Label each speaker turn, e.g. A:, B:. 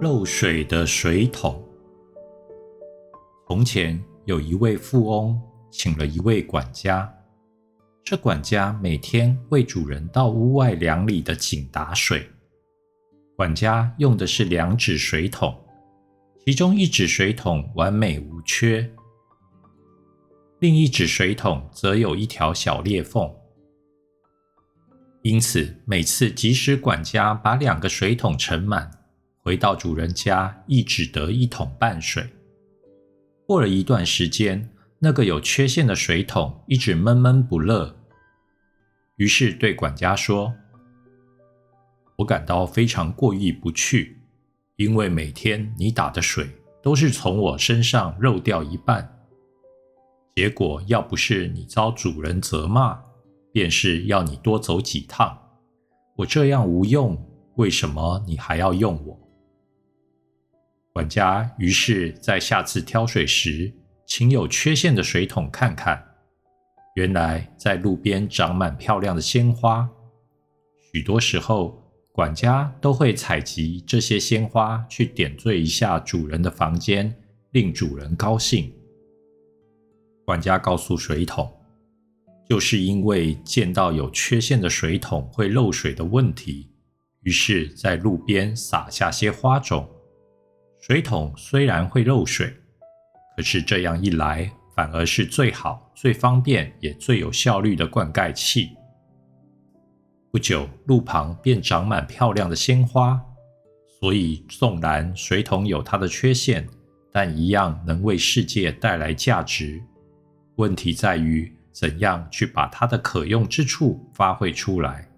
A: 漏水的水桶。从前有一位富翁，请了一位管家。这管家每天为主人到屋外两里的井打水。管家用的是两指水桶，其中一指水桶完美无缺，另一指水桶则有一条小裂缝。因此，每次即使管家把两个水桶盛满，回到主人家，亦只得一桶半水。过了一段时间，那个有缺陷的水桶一直闷闷不乐，于是对管家说：“我感到非常过意不去，因为每天你打的水都是从我身上漏掉一半，结果要不是你遭主人责骂，便是要你多走几趟。我这样无用，为什么你还要用我？”管家于是，在下次挑水时，请有缺陷的水桶看看。原来，在路边长满漂亮的鲜花。许多时候，管家都会采集这些鲜花，去点缀一下主人的房间，令主人高兴。管家告诉水桶，就是因为见到有缺陷的水桶会漏水的问题，于是，在路边撒下些花种。水桶虽然会漏水，可是这样一来，反而是最好、最方便也最有效率的灌溉器。不久，路旁便长满漂亮的鲜花。所以，纵然水桶有它的缺陷，但一样能为世界带来价值。问题在于怎样去把它的可用之处发挥出来。